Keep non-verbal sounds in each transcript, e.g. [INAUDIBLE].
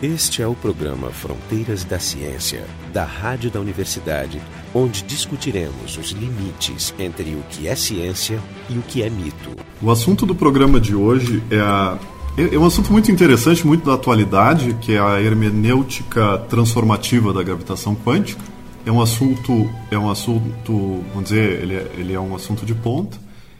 Este é o programa Fronteiras da Ciência, da Rádio da Universidade, onde discutiremos os limites entre o que é ciência e o que é mito. O assunto do programa de hoje é a é, é um assunto muito interessante, muito da atualidade, que é a hermenêutica transformativa da gravitação quântica. É um assunto, é um assunto, vamos dizer, ele é, ele é um assunto de ponta.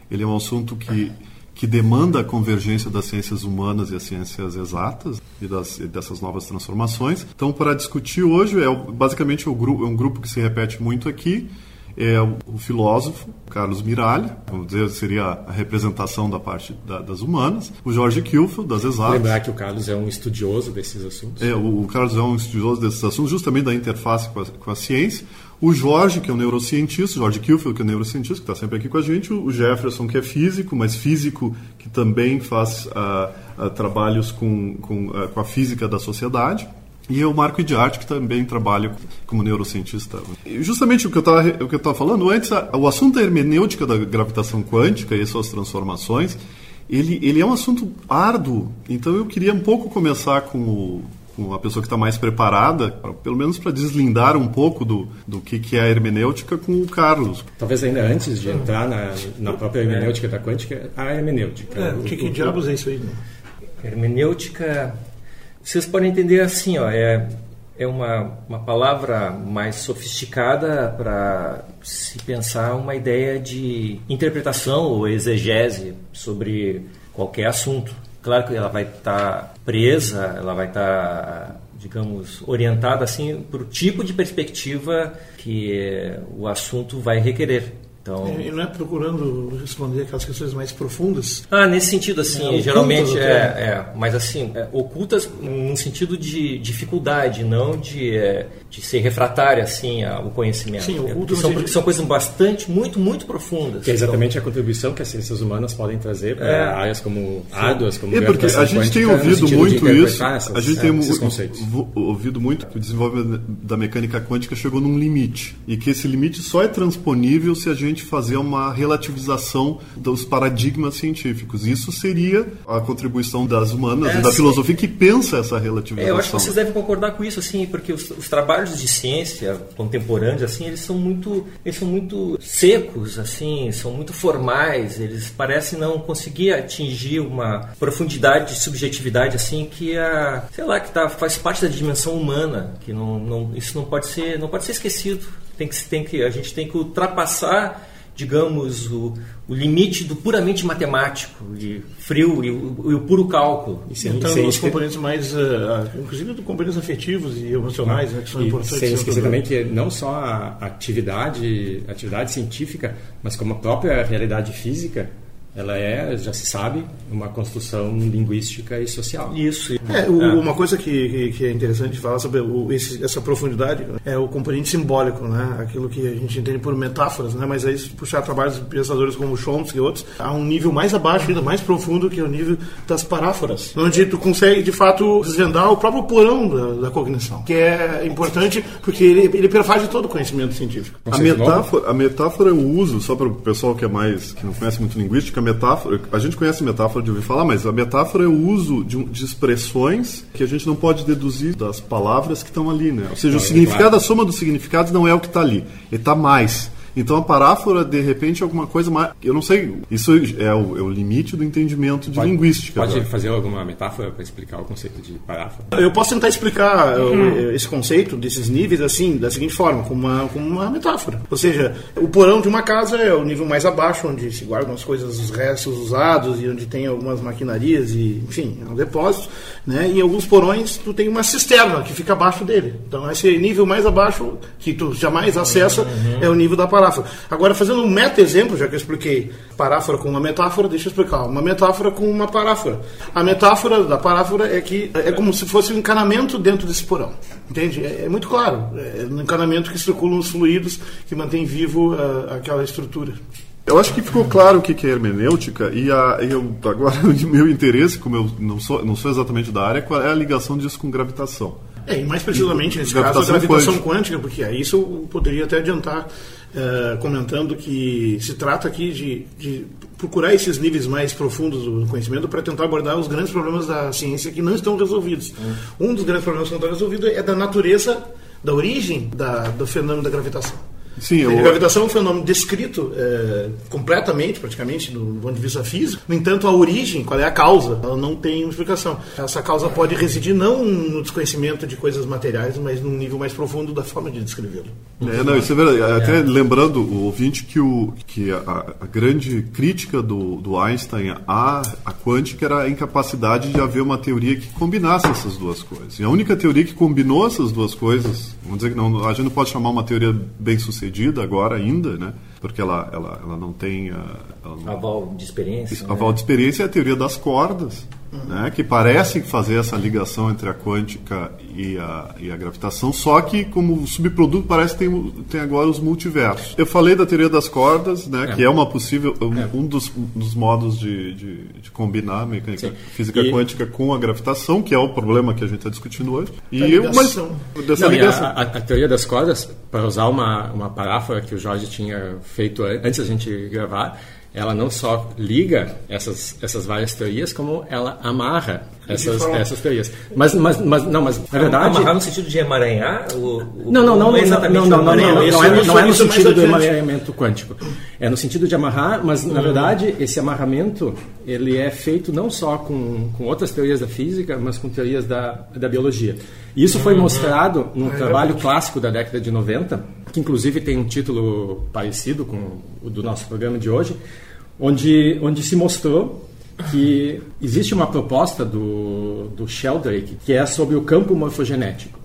Ele é um assunto que que demanda a convergência das ciências humanas e as ciências exatas e, das, e dessas novas transformações. Então, para discutir hoje, é basicamente é um grupo que se repete muito aqui, é o, filósofo Carlos Miralha, vamos dizer, seria a representação da parte da, das humanas, o Jorge Kilfel, das exatas. Lembrar que o Carlos é um estudioso desses assuntos. É, o, o Carlos é um estudioso desses assuntos, justamente da interface com a, com a ciência. O Jorge, que é um neurocientista, Jorge Kilfield, que é um neurocientista, que está sempre aqui com a gente. O Jefferson, que é físico, mas físico que também faz uh, uh, trabalhos com, com, uh, com a física da sociedade. E o Marco Idiarte, que também trabalha como neurocientista. E justamente o que eu estava falando antes, o assunto da hermenêutica da gravitação quântica e suas transformações, ele, ele é um assunto árduo. Então eu queria um pouco começar com o, com a pessoa que está mais preparada, pelo menos para deslindar um pouco do, do que, que é a hermenêutica com o Carlos. Talvez ainda antes de entrar na, na própria hermenêutica da quântica, a hermenêutica. É, o que, que diabos é isso aí? Hermenêutica, vocês podem entender assim, ó, é, é uma, uma palavra mais sofisticada para se pensar uma ideia de interpretação ou exegese sobre qualquer assunto. Claro que ela vai estar tá presa, ela vai estar, tá, digamos, orientada assim para o tipo de perspectiva que o assunto vai requerer. Então, e não é procurando responder aquelas questões mais profundas? Ah, nesse sentido, assim, é, geralmente é, é, mas assim, é, ocultas num sentido de dificuldade, não de, é, de ser refratária, assim, ao conhecimento. Sim, oculto são, porque são coisas bastante, muito, muito profundas. Que é exatamente então, a contribuição que as ciências humanas podem trazer para é. áreas como árduas, como É porque a gente tem ouvido muito isso, essas, a gente tem ouvido muito que o desenvolvimento da mecânica quântica chegou num limite e que esse limite só é transponível se a gente fazer uma relativização dos paradigmas científicos. Isso seria a contribuição das humanas é, e da sim. filosofia que pensa essa relativização. É, eu acho que vocês devem concordar com isso, assim, porque os, os, trabalhos de ciência contemporâneos, assim, eles são muito, eles são muito secos, assim, são muito formais. Eles parecem não conseguir atingir uma profundidade de subjetividade, assim, que a, sei lá, que tá, faz parte da dimensão humana, que não, não, isso não pode ser, não pode ser esquecido. Tem que, tem que, a gente tem que ultrapassar digamos, o, o limite do puramente matemático, de frio e o, e o puro cálculo. E sem, então, sem os componentes mais, uh, inclusive dos componentes afetivos e emocionais, né, que são e importantes. Sem esquecer também que não só a atividade, atividade científica, mas como a própria realidade física, ela é, já se sabe, uma construção linguística e social. Isso. É, o, é. Uma coisa que, que, é interessante falar sobre o, esse, essa profundidade é o componente simbólico, né? aquilo que a gente entende por metáforas, né? mas aí se puxar trabalhos de pensadores como Chomsky e outros, há um nível mais abaixo, ainda mais profundo, que é o nível das paráforas, onde tu consegue, de fato, desvendar o próprio porão da, da cognição, que é importante porque ele, ele perfaz todo o conhecimento científico. A metáfora, a metáfora é o uso, só para o pessoal que é mais que não conhece muito linguística, metáfora, a gente conhece metáfora de ouvir falar, mas a metáfora é o uso de, de expressões que a gente não pode deduzir das palavras que estão ali, né? Ou seja, não, o significado, é claro. a soma dos significados não é o que está ali, ele está mais. Então a paráfora, de repente, é alguma coisa mais. Eu não sei, isso é o, é o limite do entendimento de pode, linguística. Pode agora. fazer alguma metáfora para explicar o conceito de paráfora? Eu posso tentar explicar uhum. esse conceito desses níveis assim, da seguinte forma, como uma, como uma metáfora. Ou seja, o porão de uma casa é o nível mais abaixo, onde se guardam as coisas, os restos usados e onde tem algumas maquinarias e, enfim, é um depósito. Né? E em alguns porões tu tem uma cisterna que fica abaixo dele. Então esse nível mais abaixo que tu jamais acessa uhum. é o nível da paráfora paráfora. Agora, fazendo um meta-exemplo, já que eu expliquei paráfora com uma metáfora, deixa eu explicar. Uma metáfora com uma paráfora. A metáfora da paráfora é que é como se fosse um encanamento dentro desse porão. Entende? É, é muito claro. É um encanamento que circulam os fluidos, que mantém vivo uh, aquela estrutura. Eu acho que ficou claro o que é hermenêutica e a, eu, agora [LAUGHS] o meu interesse, como eu não sou, não sou exatamente da área, qual é a ligação disso com gravitação? É, e mais precisamente nesse caso a gravitação quântica, quântica porque aí isso eu poderia até adiantar uh, comentando que se trata aqui de, de procurar esses níveis mais profundos do conhecimento para tentar abordar os grandes problemas da ciência que não estão resolvidos. Um dos grandes problemas que não está resolvido é da natureza, da origem da, do fenômeno da gravitação. Sim, A eu, gravitação é um fenômeno descrito é, completamente, praticamente, do, ponto de vista físico. No entanto, a origem, qual é a causa, ela não tem explicação. Essa causa pode residir não no desconhecimento de coisas materiais, mas num nível mais profundo da forma de descrevê-lo. É, não, isso é verdade. Até lembrando o ouvinte que, o, que a, a grande crítica do, do Einstein à, à quântica era a incapacidade de haver uma teoria que combinasse essas duas coisas. E a única teoria que combinou essas duas coisas, vamos dizer que não, a gente não pode chamar uma teoria bem sucedida agora ainda, né? Porque ela, ela, ela não tem. ah, ela não- Aval de experiência. a né? val de experiência é a teoria das cordas, né, que parece fazer essa ligação entre a quântica e a, e a gravitação, só que como subproduto parece que tem, tem agora os multiversos. Eu falei da teoria das cordas, né, que é uma possível um, um dos, um dos modos de, de, de combinar a mecânica Sim. física E- quântica com a gravitação, que é o problema que a gente está discutindo hoje. E A ligação. mas dessa Não, e a, ligação. a- a teoria das cordas, para usar uma, uma paráfora que o Jorge tinha feito an- antes da gente gravar, ela não só liga essas, essas várias teorias, como ela amarra essas, essas teorias. Mas, mas, mas, não, mas na verdade... Amarrar no sentido de emaranhar? O, o- Não, não, não, é não, exatamente não, não, não, não, não, é, é- não é no é sentido do adiante. amarramento quântico. É no sentido de amarrar, mas na verdade esse amarramento ele é feito não só com, com outras teorias da física, mas com teorias da, da biologia. E isso foi mostrado num trabalho clássico da década de 90, que inclusive tem um título parecido com o do nosso programa de hoje, onde, onde se mostrou que existe uma proposta do, do Sheldrake que é sobre o campo morfogenético.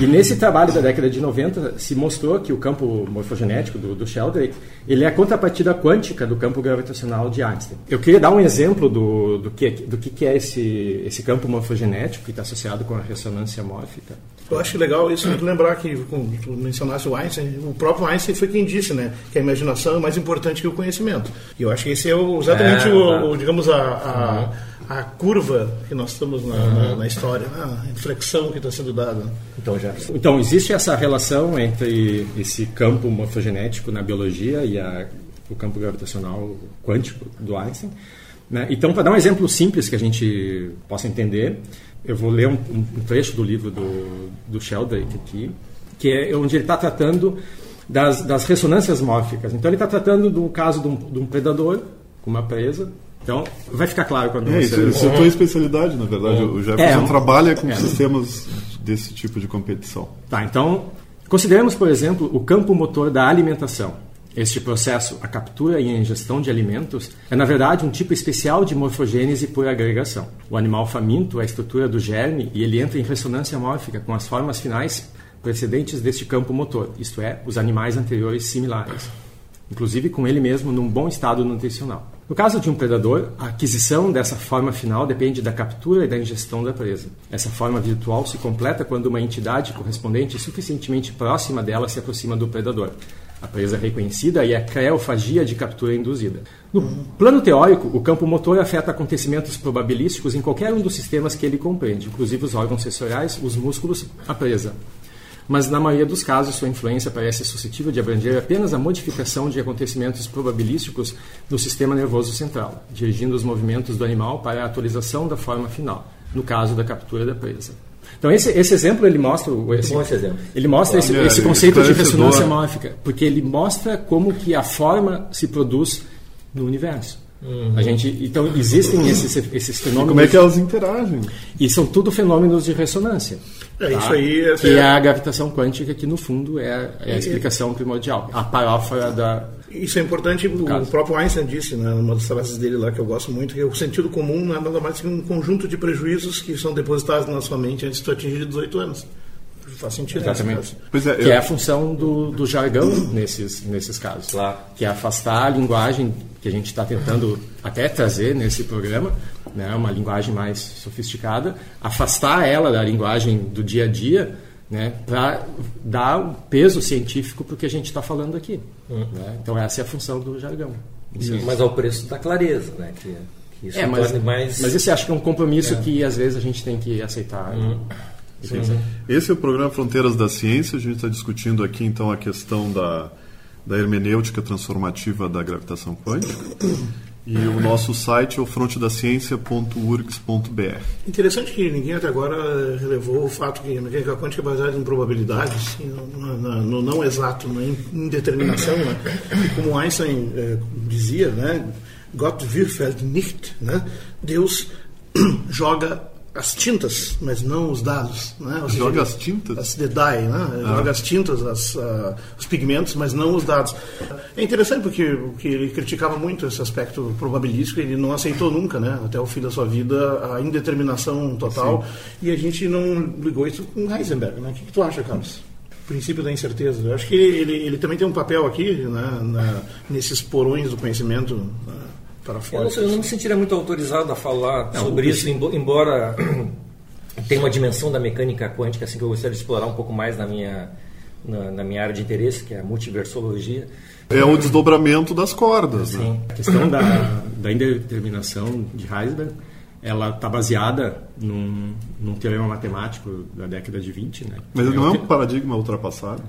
E nesse trabalho da década de 90 se mostrou que o campo morfogenético do, do Sheldrake ele é a contrapartida quântica do campo gravitacional de Einstein. Eu queria dar um exemplo do, do, que, do que é esse, esse campo morfogenético que está associado com a ressonância mórfica. Eu acho legal isso, lembrar que, tu mencionaste o Einstein, o próprio Einstein foi quem disse, né, que a imaginação é mais importante que o conhecimento. E eu acho que esse é o- exatamente É, o, o, digamos, a, a, a curva que nós estamos na, na, na história, a inflexão que está sendo dada. Então já. Então, existe essa relação entre esse campo morfogenético na biologia e a- o campo gravitacional quântico do Einstein. né? Então, para dar um exemplo simples que a gente possa entender, eu vou ler um, um trecho do livro do, do Sheldrake aqui, que é onde ele está tratando das, das ressonâncias mórficas. Então, ele está tratando do caso de um, de um predador com uma presa. Então, vai ficar claro quando É, você... isso, é a tua especialidade, na verdade. O Jefferson É, trabalha com é. sistemas desse tipo de competição. Tá, então, consideremos, por exemplo, o campo motor da alimentação. Este processo, a captura e a ingestão de alimentos, é na verdade um tipo especial de morfogênese por agregação. O animal faminto é a estrutura do germe e ele entra em ressonância mórfica com as formas finais precedentes deste campo motor, isto é, os animais anteriores similares inclusive com ele mesmo num bom estado nutricional. No caso de um predador, a aquisição dessa forma final depende da captura e da ingestão da presa. Essa forma virtual se completa quando uma entidade correspondente suficientemente próxima dela se aproxima do predador. A presa reconhecida e a creofagia de captura induzida. No plano teórico, o campo motor afeta acontecimentos probabilísticos em qualquer um dos sistemas que ele compreende, inclusive os órgãos sensoriais, os músculos, a presa mas na maioria dos casos sua influência parece suscetível de abranger apenas a modificação de acontecimentos probabilísticos no sistema nervoso central, dirigindo os movimentos do animal para a atualização da forma final, no caso da captura da presa. Então esse, esse exemplo ele mostra esse, esse exemplo. ele mostra esse, esse conceito de ressonância mórfica, porque ele mostra como que a forma se produz no universo. A gente, então existem esses, esses fenômenos Como é que elas interagem? e são tudo fenômenos de ressonância. É, isso aí, essa Que é- é a gravitação quântica, que no fundo é, é a explicação primordial. A paráfora da. Isso é importante, o caso. próprio Einstein disse, né, numa das frases dele lá que eu gosto muito, que o sentido comum não é nada mais que um conjunto de prejuízos que são depositados na sua mente antes de tu atingir 18 anos. Faz sentido. Exatamente. é, Que eu- é a função do, do jargão [COUGHS] nesses, nesses casos. Claro. Que é afastar a linguagem que a gente está tentando até trazer nesse programa, né, uma linguagem mais sofisticada, afastar ela da linguagem do dia a dia, né, para dar o peso científico para o que a gente está falando aqui. Hum. né? Então essa é a função do jargão. Isso. Mas ao preço da clareza, né? Que, que isso É, mas, mais. mas esse acho que é um compromisso que às vezes a gente tem que aceitar. pensar. Esse é o programa Fronteiras da Ciência. A gente está discutindo aqui então a questão da, da hermenêutica transformativa da gravitação quântica. E o nosso site é o frontedaciencia.urgs.br. Interessante que ninguém até agora relevou o fato que a mecânica quântica é baseada em probabilidades, no, no, não exato, na indeterminação. Né? E como Einstein eh, dizia, né? Gott würfelt nicht, né? Deus [CLEARS THROAT] joga as tintas, mas não os dados. Né? Seja, joga as tintas? As the dye, né? Ah. Joga as tintas, as, uh, os pigmentos, mas não os dados. É interessante porque, porque ele criticava muito esse aspecto probabilístico, ele não aceitou nunca, né? até o fim da sua vida, a indeterminação total. Sim. E a gente não ligou isso com Heisenberg. Né? O que, que tu acha, Carlos? princípio da incerteza. Eu acho que ele, ele, ele, também tem um papel aqui, né, na, nesses porões do conhecimento. Né? Para fora. Eu não, eu não me sentiria muito autorizado a falar não, sobre isso, embora [CLEARS THROAT] tenha uma dimensão da mecânica quântica assim que eu gostaria de explorar um pouco mais na minha na, na minha área de interesse, que é a multiversologia. É o desdobramento das cordas. Né? Sim. Né? A questão da, da indeterminação de Heisenberg ela está baseada num, num teorema matemático da década de 20. Né? Mas não é um paradigma ultrapassado?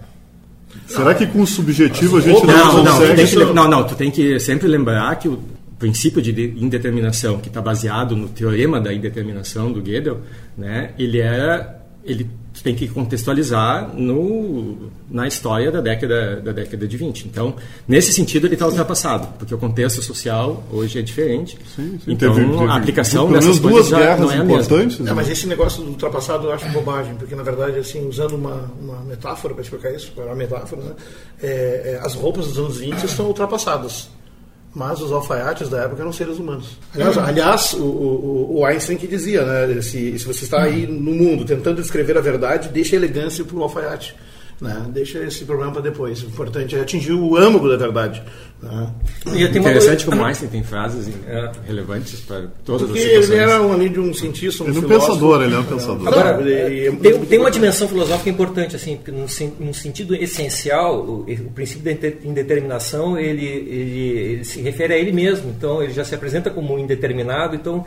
Será que com o subjetivo a gente não, não consegue... Não, não, tu tem que sempre lembrar que o, princípio de indeterminação, que está baseado no teorema da indeterminação do Gödel, né, ele era ele tem que contextualizar no, na história da década, da década de 20. Então, nesse sentido, ele está ultrapassado, porque o contexto social hoje é diferente. Sim, sim. Então, teve, teve, a aplicação dessas coisas já não é a mesma. Né? É, mas esse negócio do ultrapassado eu acho bobagem, porque, na verdade, assim, usando uma, uma metáfora para explicar isso, para uma metáfora, né, é, é, as roupas dos anos 20 estão ultrapassadas mas os alfaiates da época eram seres humanos. Aliás, aliás o, o, o, Einstein que dizia, né, se, se você está aí no mundo tentando descrever a verdade, deixa elegância para o alfaiate. Né? Deixa esse problema para depois. O importante é atingir o âmago da verdade. Né? E Interessante como Einstein tem frases é. relevantes para todas Porque as situações. ele era um, além de um cientista, um ele é um pensador, ele é um pensador. Agora, tem, tem, uma dimensão filosófica importante, assim, num, sentido essencial, o, o, princípio da indeterminação, ele, ele, ele se refere a ele mesmo. Então, ele já se apresenta como indeterminado, então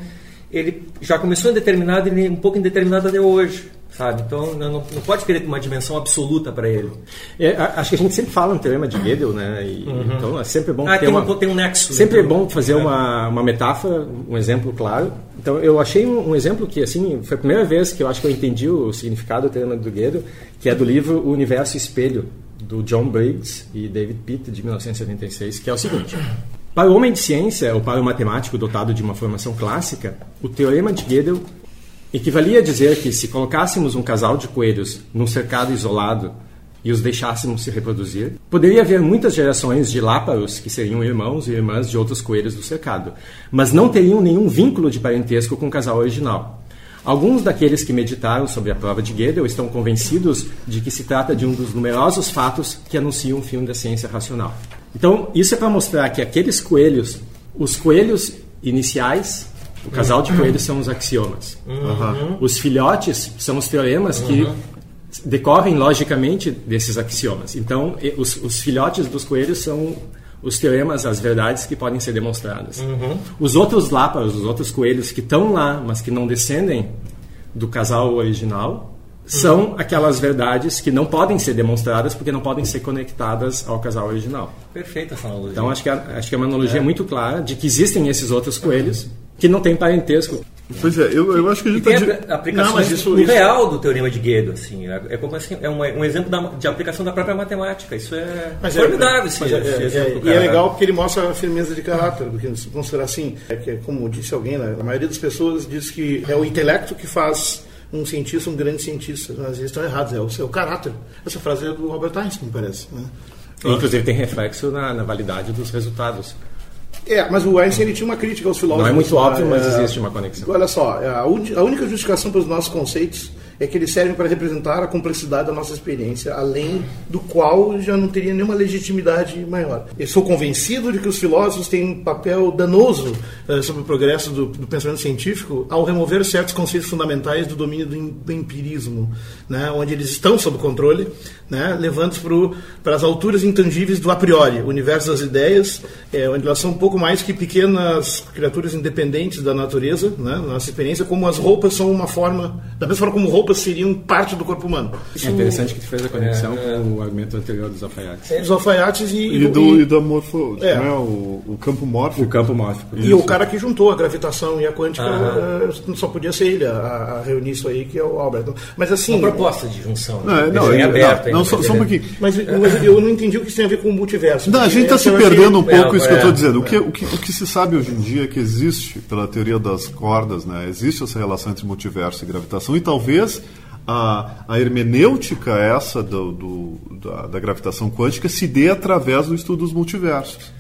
ele já começou indeterminado e é um pouco indeterminado até hoje sabe? Então não, não pode querer uma dimensão absoluta para ele. É, acho que a gente sempre fala no teorema de Gödel, né? E, uhum. Então é sempre bom ah, ter tem uma, um, tem um nexo. Sempre então, é bom fazer é. uma, uma metáfora, um exemplo claro. Então eu achei um, um, exemplo que assim foi a primeira vez que eu acho que eu entendi o significado do teorema do Gödel, que é do livro O Universo Espelho do John Briggs e David Pitt de 1976, que é o seguinte. Para o homem de ciência, ou para o matemático dotado de uma formação clássica, o teorema de Gödel Equivalia a dizer que se colocássemos um casal de coelhos num cercado isolado e os deixássemos se reproduzir, poderia haver muitas gerações de láparos que seriam irmãos e irmãs de outros coelhos do cercado, mas não teriam nenhum vínculo de parentesco com o casal original. Alguns daqueles que meditaram sobre a prova de Gödel estão convencidos de que se trata de um dos numerosos fatos que anunciam o fim da ciência racional. Então, isso é para mostrar que aqueles coelhos, os coelhos iniciais o casal de coelhos são os axiomas. Uhum. Os filhotes são os teoremas uhum. que decorrem logicamente desses axiomas. Então, os, os, filhotes dos coelhos são os teoremas, as verdades que podem ser demonstradas. Uhum. Os outros láparos, os outros coelhos que estão lá, mas que não descendem do casal original, são aquelas verdades que não podem ser demonstradas porque não podem ser conectadas ao casal original. Perfeita essa analogia. Então acho que, acho que é uma analogia é. muito clara de que existem esses outros coelhos que não têm parentesco. Pois é, eu, eu acho que a gente tem tá aplicações não, isso, isso... real do teorema de Gödel, assim, é, é como assim, é um, um exemplo da, de aplicação da própria matemática. Isso é mas é, formidável. É, é, é, e é legal porque ele mostra a firmeza de caráter, porque se considerar assim, é que como disse alguém, né, a maioria das pessoas diz que é o intelecto que faz um cientista um grande cientista. Mas eles estão errados, é o seu caráter. Essa frase é do Albert Einstein, parece. Né? Inclusive tem reflexo na, na validade dos resultados. É, mas o Einstein ele tinha uma crítica aos filósofos. Não é muito óbvio, mas é, existe uma conexão. Olha só, a, a única justificação para os nossos conceitos é que eles servem para representar a complexidade da nossa experiência, além do qual já não teria nenhuma legitimidade maior. Eu sou convencido de que os filósofos têm um papel danoso uh, sobre o progresso do, do, pensamento científico ao remover certos conceitos fundamentais do domínio do, do empirismo, né, onde eles estão sob controle, né, levando-os para as alturas intangíveis do a priori, o universo das ideias, é, onde elas são um pouco mais que pequenas criaturas independentes da natureza, né, nossa experiência, como as roupas são uma forma, da mesma forma como roupas roupas seriam parte do corpo humano. É interessante que tu fez a conexão com o argumento anterior dos alfaiates. Os alfaiates e, E, do, e da morfo, É. é, o, o campo mórfico. O campo mórfico. E o cara que juntou a gravitação e a quântica eh, só podia ser ele a, a reunir isso aí, que é o Albert. Mas assim. Uma proposta de junção. Não, é, né? não, aberto não, não, só, só um pouquinho. Mas, mas eu não entendi o que isso tem a ver com o multiverso. Não, a gente está se perdendo um pouco é, isso que eu é, estou dizendo. O é. que, o, que, o que se sabe hoje em dia é que existe, pela teoria das cordas, né, existe essa relação entre multiverso e gravitação, e talvez a, a hermenêutica essa do, do- da, da gravitação quântica se dê através do estudo dos multiversos.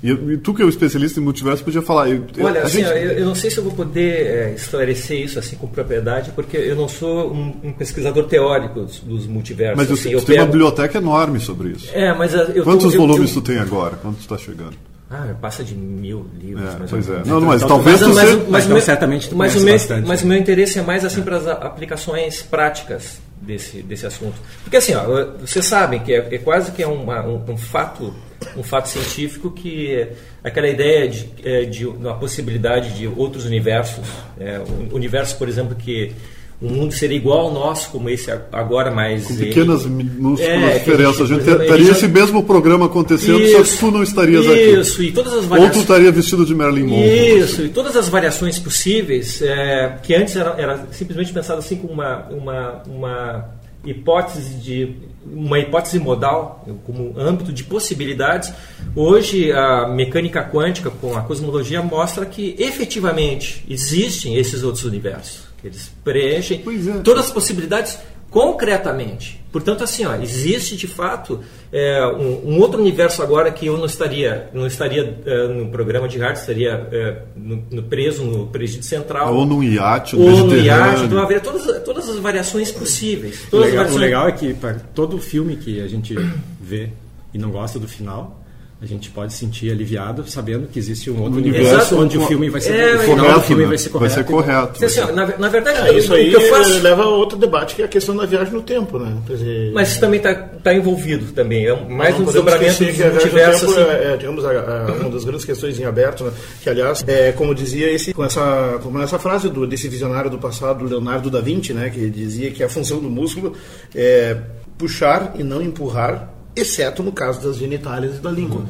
E, e tu, que é o especialista em multiverso, podia falar. eu- eu- Olha, assim, gente- eu, eu não sei se eu vou poder é, esclarecer isso assim com propriedade, porque eu não sou um, um pesquisador teórico dos, dos multiversos. mas assim, você eu tem uma pego- biblioteca enorme sobre isso. É, mas ah, eu Quantos volumes tu tem agora? Quanto tu está chegando? Ah, passa de mil livros. É, mais pois é. Não, não, mas Então, talvez mas, tu mas, mas, mas certamente mas o meu, bastante. mas o meu interesse é mais assim para as aplicações práticas desse, desse assunto. Porque assim, ó, vocês sabem que é, é quase que é uma- um, um fato um fato científico que é aquela ideia de, é, de uma possibilidade de outros universos, é, um universo, por exemplo, que o mundo seria igual ao nosso, como esse agora, mas Com ele- pequenas minúsculas É, diferenças. A gente, teria esse mesmo programa acontecendo, só que tu não estarias aqui. Isso, e todas as Ou tu variações. estaria vestido de Marilyn Monroe. Isso, e todas as variações possíveis, é, que antes era, era simplesmente pensado assim como uma, uma, uma hipótese de uma hipótese modal, como âmbito de possibilidades, hoje a mecânica quântica com a cosmologia mostra que efetivamente existem esses outros universos. Eles preenchem é. todas as possibilidades concretamente. Portanto, assim, ó, existe de fato é, um, um outro universo agora que eu não estaria, não estaria é, no programa de rádio, estaria é, no, no preso no presídio central. Ou num iate no ou no iate, então haveria todas, todas as variações possíveis. O Todas as legal, o variações- legal é que para todo filme que a gente vê e não gosta do final, a gente pode se sentir aliviado sabendo que existe um outro universo universo onde com- o filme vai ser É, o final Correto, do filme né? vai ser correto. Vai ser correto. Assim, ó, na, na verdade, É, isso aí que eu faço. leva a outro debate, que é a questão da viagem no tempo, né? Quer dizer, Mas isso também está envolvido também. É mais não um desdobramento que a multiverso. tempo assim. é, é, digamos, a- a- uma das grandes questões em aberto, né? que aliás, é, como dizia esse, com essa, como essa frase do, desse visionário do passado, Leonardo da Vinci, né? que dizia que a função do músculo é puxar e não empurrar, exceto no caso das genitálias e da língua.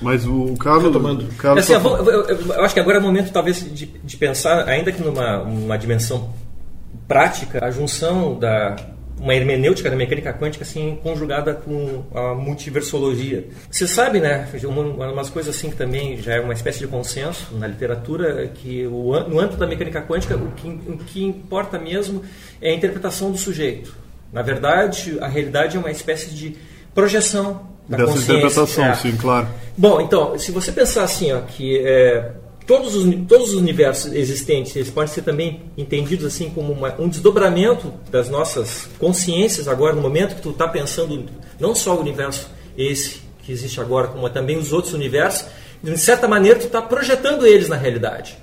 Mas o, o Carlos. Retomando. o Carlos Assim, tá eu, vou- eu- eu- eu acho que agora é o momento, talvez, de, de pensar, ainda que numa uma dimensão prática, a junção da uma hermenêutica da mecânica quântica assim conjugada com a multiversologia. Você sabe, né? Uma, uma umas coisas assim que também já é uma espécie de consenso na literatura é que o, no âmbito da mecânica quântica o que, o que importa mesmo é a interpretação do sujeito. Na verdade, a realidade é uma espécie de projeção da Dessa consciência. interpretação, É. sim, claro. Bom, então, se você pensar assim, ó, que é, todos, os, todos os universos existentes eles podem ser também entendidos assim como uma- um desdobramento das nossas consciências agora, no momento que tu está pensando não só o universo esse que existe agora, como também os outros universos, de certa maneira tu está projetando eles na realidade.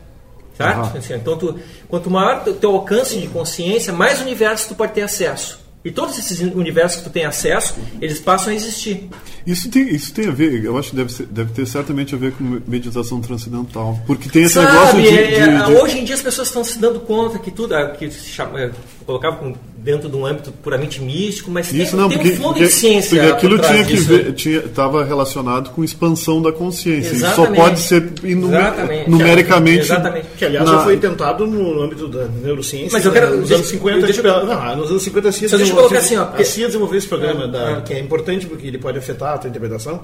Certo? Assim, Então, tu, quanto maior o teu alcance de consciência, mais universos tu pode ter acesso. E todos esses universos que tu tem acesso, eles passam a existir. Isso tem, isso tem a ver, eu acho que deve, ser- deve ter certamente a ver com meditação transcendental. Porque tem esse negócio Sabe, de. é, de- de- hoje em dia as pessoas estão se dando conta que tudo ah, que se chama, é, colocava com- dentro de um âmbito puramente místico, mas Isso tem, não, tem porque, um fundo porque, de ciência. porque aquilo tinha que ver, tinha, estava relacionado com expansão da consciência. Isso só Exatamente. pode ser Exatamente. numericamente. Exatamente. Que, aliás, na- já foi tentado no âmbito da neurociência. Mas eu quero- né, Nos deixa- anos 50, deixa eu- tipo, não, nos anos 50 a CIA, Só deixa eu colocar assim, ó, porque- a CIA desenvolveu esse programa, Ah, da- ah. que é importante porque ele pode afetar a tua interpretação. Ele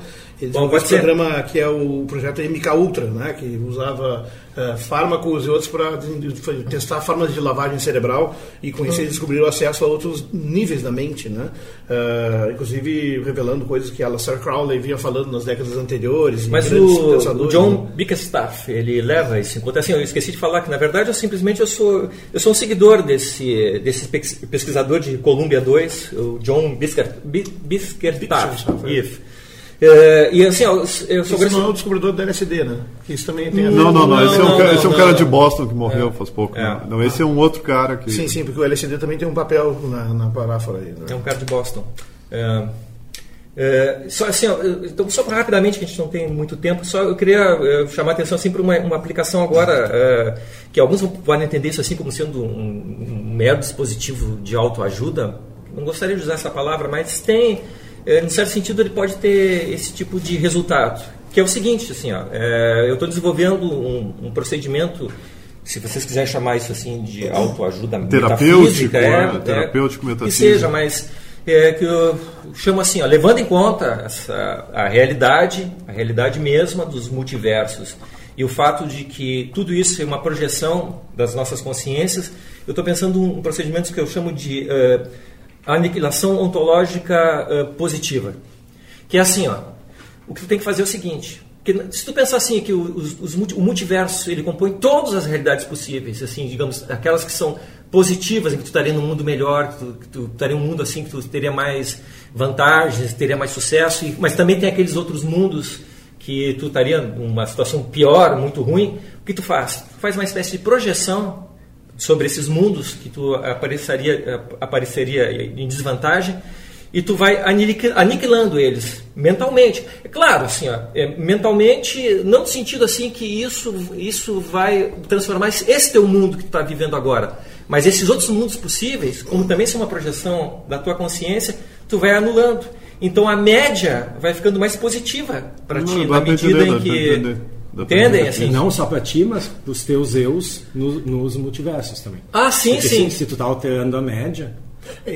Bom, desenvolveu pode esse ser. programa que é o projeto MK Ultra, né, que usava eh, fármacos e outros para testar formas de lavagem cerebral e com isso eles descobriram acesso a outros níveis da mente, né? Eh, inclusive revelando coisas que Aleister Crowley vinha falando nas décadas anteriores. Mas o, o John né? Bickerstaff, ele leva isso em conta. Assim, eu esqueci de falar que, na verdade, eu simplesmente eu sou, eu sou um seguidor desse, desse pes- pesquisador de Columbia 2, o John Bickerstaff. Bickerstaff, é. É, e assim, eu, eu sou Esse não é o descobridor do LSD, né? Que isso também tem a ver Não, não, não. Não, Esse é um, não, ca- não, esse é um não, cara não. de Boston que morreu faz pouco. É. né? Não, esse é um outro cara que. Sim, sim, porque o LSD também tem um papel na, na paráfora aí. Né? É um cara de Boston. É, É, só assim, ó, então, só rapidamente, que a gente não tem muito tempo, só eu queria é, chamar a atenção assim, para uma, uma aplicação agora, é, que alguns podem entender isso assim como sendo um, um mero dispositivo de autoajuda. Não gostaria de usar essa palavra, mas tem, é, em certo sentido, ele pode ter esse tipo de resultado. Que é o seguinte, assim, ó, é, eu estou desenvolvendo um, um procedimento se vocês quiserem chamar isso assim de autoajuda terapêutico, é, é, terapêutico é, que seja, mas é, que eu chamo assim, ó, levando em conta essa, a realidade, a realidade mesma dos multiversos e o fato de que tudo isso é uma projeção das nossas consciências, eu estou pensando um, um procedimento que eu chamo de uh, aniquilação ontológica uh, positiva, que é assim, ó, o que tu tem que fazer é o seguinte, que, se tu pensar assim que os, os, o multiverso ele compõe todas as realidades possíveis, assim, digamos, aquelas que são positivas, em que tu estaria num mundo melhor, que tu, que tu estaria um mundo assim que tu teria mais vantagens, teria mais sucesso, e, mas também tem aqueles outros mundos que tu estaria numa situação pior, muito ruim. O que tu faz? Tu faz uma espécie de projeção sobre esses mundos que tu apareceria, apareceria em desvantagem e tu vai aniquilando eles mentalmente. É claro, assim, ó, é, mentalmente, não no sentido assim que isso, isso vai transformar esse teu mundo que tu está vivendo agora, mas esses outros mundos possíveis, como também são uma projeção da tua consciência, tu vai anulando. Então a média vai ficando mais positiva para ti, na medida em que. Entendem? Assim? E não só para ti, mas para os teus eus no, nos multiversos também. Ah, sim, Porque sim. Se, se tu está alterando a média,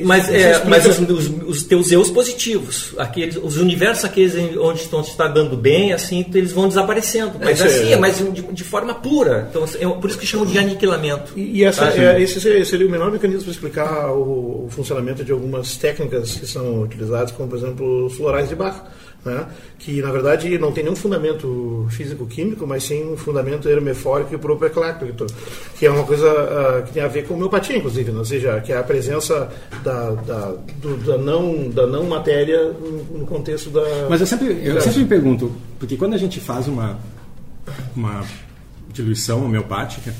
mas, é, mas os, os, os, teus eus positivos, aqueles, os universos aqueles onde estão está dando bem, assim, eles vão desaparecendo. Mas é, assim, é, mas de, de, forma pura. Então, é por isso que chamam de aniquilamento. E, e essa, é, esse seria, seria, o menor mecanismo para explicar o, o, funcionamento de algumas técnicas que são utilizadas, como por exemplo os florais de Bach né? que na verdade não tem nenhum fundamento físico-químico, mas sim um fundamento hermefórico e proprocláctico, que é uma coisa uh, que tem a ver com homeopatia, inclusive, né? ou seja, que é a presença da, da, do, da, não, da não matéria no, no contexto da. Mas eu sempre, eu sempre me pergunto, porque quando a gente faz uma, uma diluição homeopática,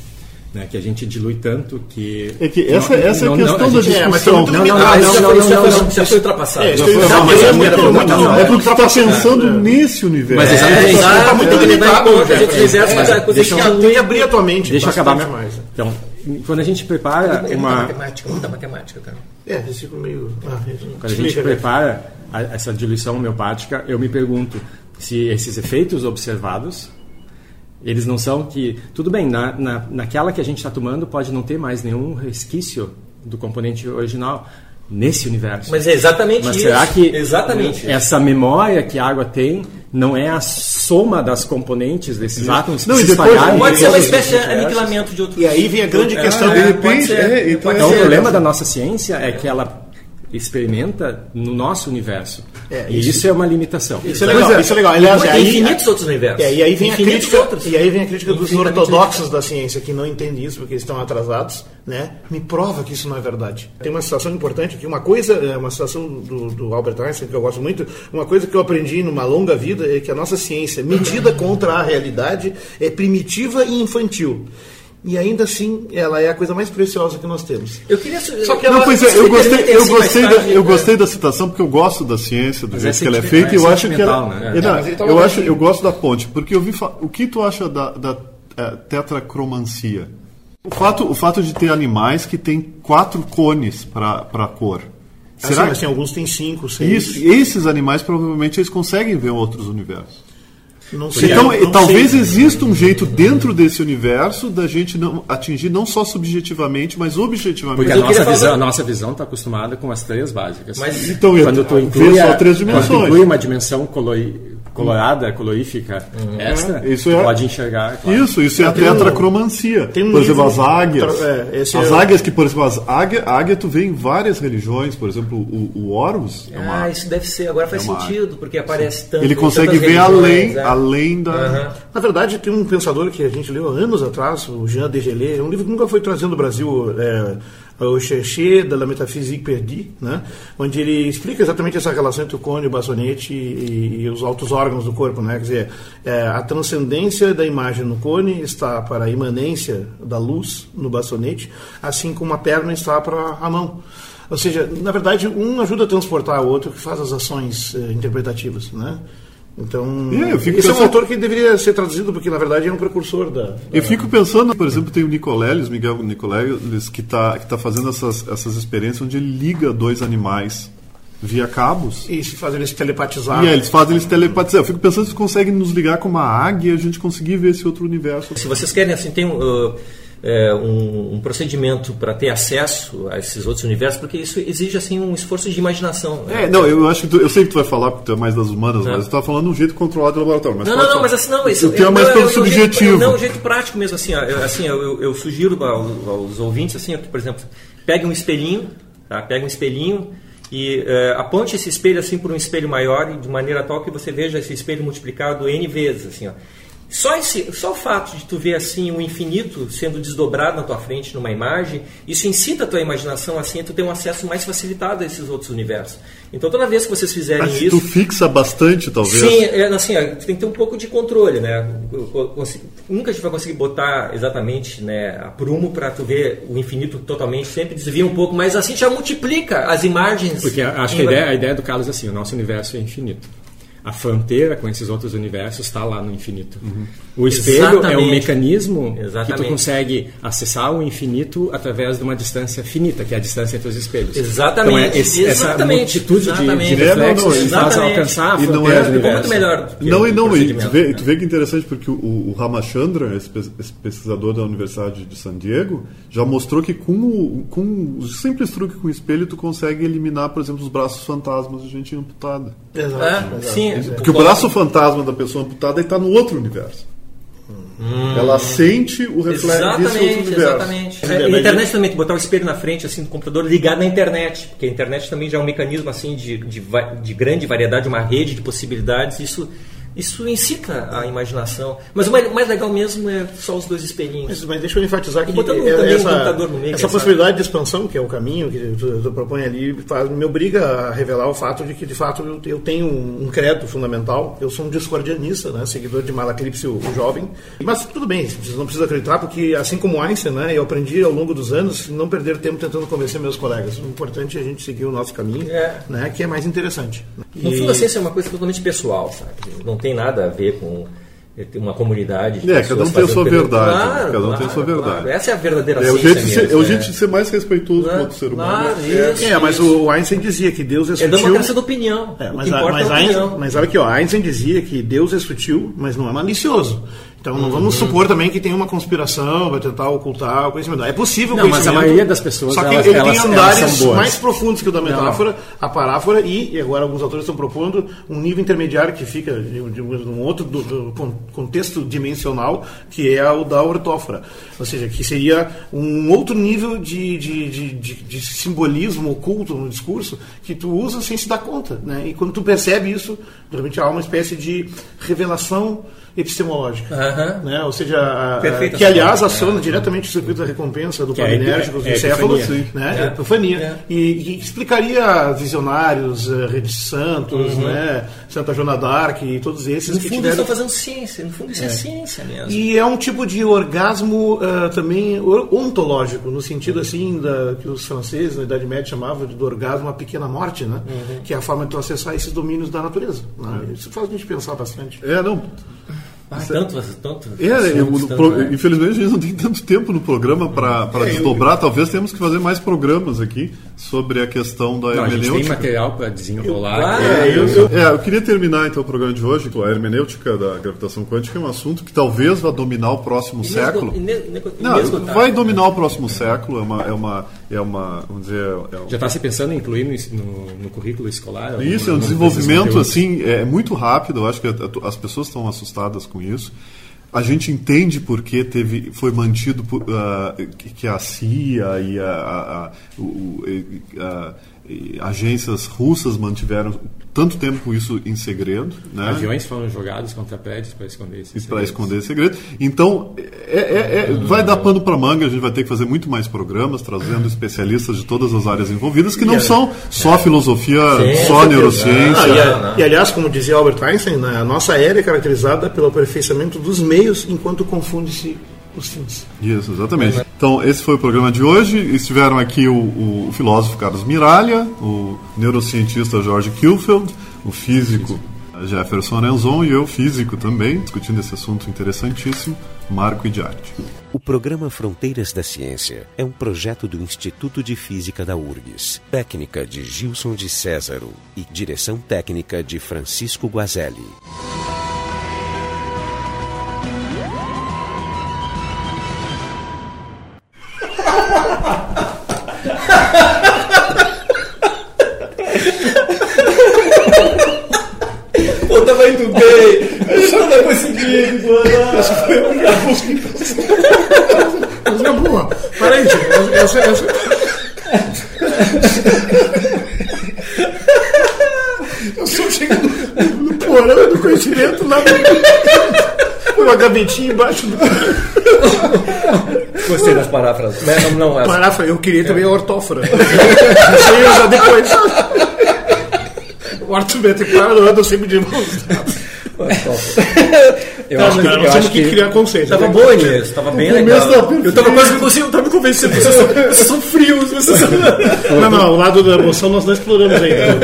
né, que a gente dilui tanto que. É que essa, não, essa não, é a questão não, a da discussão. É, não, não, não, não, não, não, já foi ultrapassado. É, é porque você está pensando nesse universo. Mas exatamente. Está muito limitado. Deixa eu abrir a tua mente. Deixa eu acabar mais. Então, quando a gente prepara uma. matemática, muita matemática, cara. É, esse meio. Quando a gente prepara essa diluição homeopática, eu me pergunto se esses efeitos observados eles não são que. Tudo bem, na, na, naquela que a gente está tomando pode não ter mais nenhum resquício do componente original nesse universo. Mas é exatamente Mas isso. será que exatamente essa isso. memória que a água tem não é a soma das componentes desses átomos não, que se espalharam? Pode ser uma espécie de aniquilamento de outros. E aí vem a grande é, questão. É, de repente, é, então, então o problema da nossa ciência é que ela experimenta no nosso universo. É, e isso, isso, é uma limitação. Isso é legal. Isso é legal. Aliás, aí, infinitos outros universos. É, e aí vem a crítica, outros. e aí vem a crítica dos ortodoxos da ciência que não entendem isso porque eles estão atrasados, né? Me prova que isso não é verdade. Tem uma situação importante aqui, uma coisa, é uma situação do, do Albert Einstein que eu gosto muito, uma coisa que eu aprendi numa longa vida é que a nossa ciência, medida contra a realidade, é primitiva e infantil e ainda assim ela é a coisa mais preciosa que nós temos. Eu queria só que ela, não, pois é, eu gostei, eu gostei, da, eu gostei da citação porque eu gosto da ciência do jeito é que ela é feita e eu acho que ela, né? é, não, tá eu acho, eu gosto da ponte porque eu vi o que tu acha da, da é, tetracromancia? O fato, o fato de ter animais que têm quatro cones para a cor. Será assim, que... assim, alguns têm cinco, seis. Isso, esses animais provavelmente eles conseguem ver outros universos. Não sei, então, não talvez sei. exista um jeito dentro desse universo da gente não atingir não só subjetivamente, mas objetivamente. Porque a nossa, visão, a nossa visão está acostumada com as três básicas. Mas então, quando tu inclui, só três dimensões. Quando inclui uma dimensão colori, colorada, colorífica, uhum. extra, isso é, pode enxergar. Claro. Isso, isso é a tetracromancia. Tem um por exemplo, as águias. É, as é águias que, por exemplo, as águia, águia tu vê em várias religiões, por exemplo, o, o Horus. É uma, ah, isso deve ser, agora faz é sentido, porque aparece tanto. Ele consegue ver além, é. além da. Uhum. Na verdade, tem um pensador que a gente leu anos atrás, o Jean Degelé, um livro que nunca foi trazido no Brasil. É, o Cherché de la Métaphysique Perdue, né? onde ele explica exatamente essa relação entre o cone, o bastonete e, e os altos órgãos do corpo. Né? Quer dizer, é, a transcendência da imagem no cone está para a imanência da luz no bastonete, assim como a perna está para a mão. Ou seja, na verdade, um ajuda a transportar o outro que faz as ações eh, interpretativas, né? Então, É, eu fico esse é um pensando- autor que deveria ser traduzido porque na verdade é um precursor da. da- Eu fico pensando, por exemplo, tem o Nicoleles, Miguel Nicoleles, que está que tá fazendo essas, essas experiências onde ele liga dois animais via cabos. E se fazer eles telepatizar. E aí eles fazem eles telepatizar. Eu fico pensando se conseguem nos ligar com uma águia e a gente conseguir ver esse outro universo. Se vocês querem, assim, tem um, uh, é, um, um procedimento para ter acesso a esses outros universos, porque isso exige assim um esforço de imaginação. né? É, não, eu acho que tu- eu sei que tu vai falar porque tu é mais das humanas, É. mas tu tá falando de um jeito controlado do laboratório. Mas Não, não, não, falar. mas assim, não, isso O teu é mais pelo eu- eu- o jeito- subjetivo. não, o jeito prático mesmo, assim, ó, eu, assim, eu, eu- eu sugiro aos, aos ouvintes, assim, por exemplo, pegue um espelhinho, tá? Pegue um espelhinho e aponte esse espelho assim por um espelho maior de maneira tal que você veja esse espelho multiplicado n vezes, assim, ó. Só, esse, só o fato de tu ver assim o infinito sendo desdobrado na tua frente numa imagem, isso incita a tua imaginação assim a tu ter um acesso mais facilitado a esses outros universos. Então toda vez que vocês fizerem Mas isso, tu fixa bastante, talvez. Sim, é, assim, ó, tu tem que ter um pouco de controle, né? Nunca a gente vai conseguir botar exatamente né, a prumo para tu ver o infinito totalmente, sempre desvia um pouco, mas assim já multiplica as imagens. Porque acho que a ideia, a ideia do Carlos é assim: o nosso universo é infinito. A fronteira com esses outros universos está lá no infinito. O espelho é um Exatamente. mecanismo que Exatamente. tu consegue acessar o infinito através de uma distância finita, que é a distância entre os espelhos. Exatamente, Então é esse- essa exatamente, multitude de- de. É, não, reflexos não, que faz alcançar a E não fronteira é- do ficou universo. muito melhor. do que Não, e não, e tu vê, né? tu vê que interessante porque o, o Ramachandra, esse, pes- esse pesquisador da Universidade de San Diego, já mostrou que com o, com o simples truque com o espelho tu consegue eliminar, por exemplo, os braços fantasmas de gente amputada. Exato, É, exato. sim, Porque o braço fantasma da pessoa amputada está no outro universo. Ela sente o reflexo desse outro Exatamente, universo. exatamente. É, na internet também, botar o espelho na frente assim do computador ligado na internet, porque a internet também já é um mecanismo assim de, de, de grande variedade, uma rede de possibilidades. Isso isso incita a imaginação. Mas o mais, o mais legal mesmo é só os dois espelhinhos. Mas, mas deixa eu enfatizar que botando é- também um essa, computador no meio, essa sabe? possibilidade de expansão, que é o caminho que tu, tu propõe ali, faz, me obriga a revelar o fato de que, de fato, eu, eu tenho um, um credo fundamental. Eu sou um discordianista, né, seguidor de Malaclipse, o, o jovem. Mas tudo bem, vocês não precisam acreditar, porque assim como Einstein, né, eu aprendi ao longo dos anos não perder tempo tentando convencer meus colegas. O importante é a gente seguir o nosso caminho, É. né, que é mais interessante. No E- fundo, a ciência é uma coisa totalmente pessoal, sabe? Não tem nada a ver com uma comunidade. de É, cada um tem a sua verdade, Claro, cada um tem a claro, sua verdade. claro. Essa é a verdadeira É o jeito, de ser, é o né? jeito de ser mais respeitoso com Claro, outro ser humano. claro, é, isso. É, mas o Einstein dizia que Deus é É sutil. democracia da opinião. É, o mas, a- mas, é a Einstein, opinião. mas olha aqui, ó, Einstein dizia que Deus é sutil, mas não é malicioso. Então não Uhum. vamos supor também que tem uma conspiração para tentar ocultar o conhecimento. É possível o Não, mas a conhecimento. maioria das pessoas, Só que elas- ele tem elas andares mais profundos que o da metáfora, a paráfora e, e agora alguns autores estão propondo um nível intermediário que fica de, de um outro do- do contexto dimensional, que é o da ortófora. Ou seja, que seria um outro nível de, de, de, de- de simbolismo oculto no discurso que tu usa sem se dar conta. Né? E quando tu percebe isso, de repente há uma espécie de revelação epistemológica. Né? Ou seja, a- que aliás aciona é. diretamente o circuito da recompensa do Que é palinérgico, do é a encéfalo, epifania. né? É. É a epifania. É. E, e explicaria visionários, eh, Rede Santos, né? Santa Joana d'Arc e todos esses Uhum. No que fundo, eles tiveram... estão fazendo ciência. No fundo, isso é, ciência mesmo. E é um tipo de orgasmo ah, também ontológico, no sentido assim da, que os franceses na Idade Média chamavam de, do orgasmo a pequena morte, né? Uhum. Que é a forma de tu acessar esses domínios da natureza. né? Isso faz a gente pensar bastante. É, não. Ah, tanto, tanto. É, eu- assuntos, no tanto, pro- né? Infelizmente a gente não tem tanto tempo no programa para desdobrar. Talvez temos que fazer mais programas aqui sobre a questão da Não, a gente tem hermenêutica. material para desenrolar. Claro. É, eu, eu- é, eu queria terminar então o programa de hoje com a hermenêutica da gravitação quântica, é um assunto que talvez vá dominar o próximo século. Inesgotável. Não, vai dominar o próximo século, é uma, é uma, é uma vamos dizer, é um- Já está se pensando em incluir no, no- no currículo escolar? Isso é um desenvolvimento assim é muito rápido. Eu acho que as pessoas estão assustadas com isso. A gente entende porque teve, foi mantido por, ah, que que a CIA e a, a- a- o- a- agências russas mantiveram tanto tempo isso em segredo. Né? Aviões foram jogados contra prédios para esconder esse Para esconder esse segredo. Então, é, é, é, vai dar pano para manga, a gente vai ter que fazer muito mais programas, trazendo especialistas de todas as áreas envolvidas, que não são só filosofia, Sim, só neurociência. Ah, e, Não, a- não. e, aliás, como dizia Albert Einstein, né, a nossa era é caracterizada pelo aperfeiçoamento dos meios enquanto confunde-se os fins. Isso, exatamente. Então, esse foi o programa de hoje. Estiveram aqui o, o- o filósofo Carlos Miralha, o neurocientista George Kilfield, o físico Jefferson Arenzon e eu, físico também, discutindo esse assunto interessantíssimo, Marco Idiarte. O programa Fronteiras da Ciência é um projeto do Instituto de Física da URGS, técnica de Gilson de Césaro e direção técnica de Francisco Guazelli. Gavetinha embaixo do Gostei das paráfrases. Não, não, essa. paráfra. Eu queria também a ortófora. Isso aí eu já depois. O Arthur Beto e andam sempre de mãos. Eu Tá, acho que, eu nós acho temos que criar conceito. Tava né? boa, Inês. Tava bem legal. Eu tava quase consigo, tava me convencendo. Vocês são, vocês são frios. Vocês são... Não, não, o lado da emoção nós não exploramos ainda.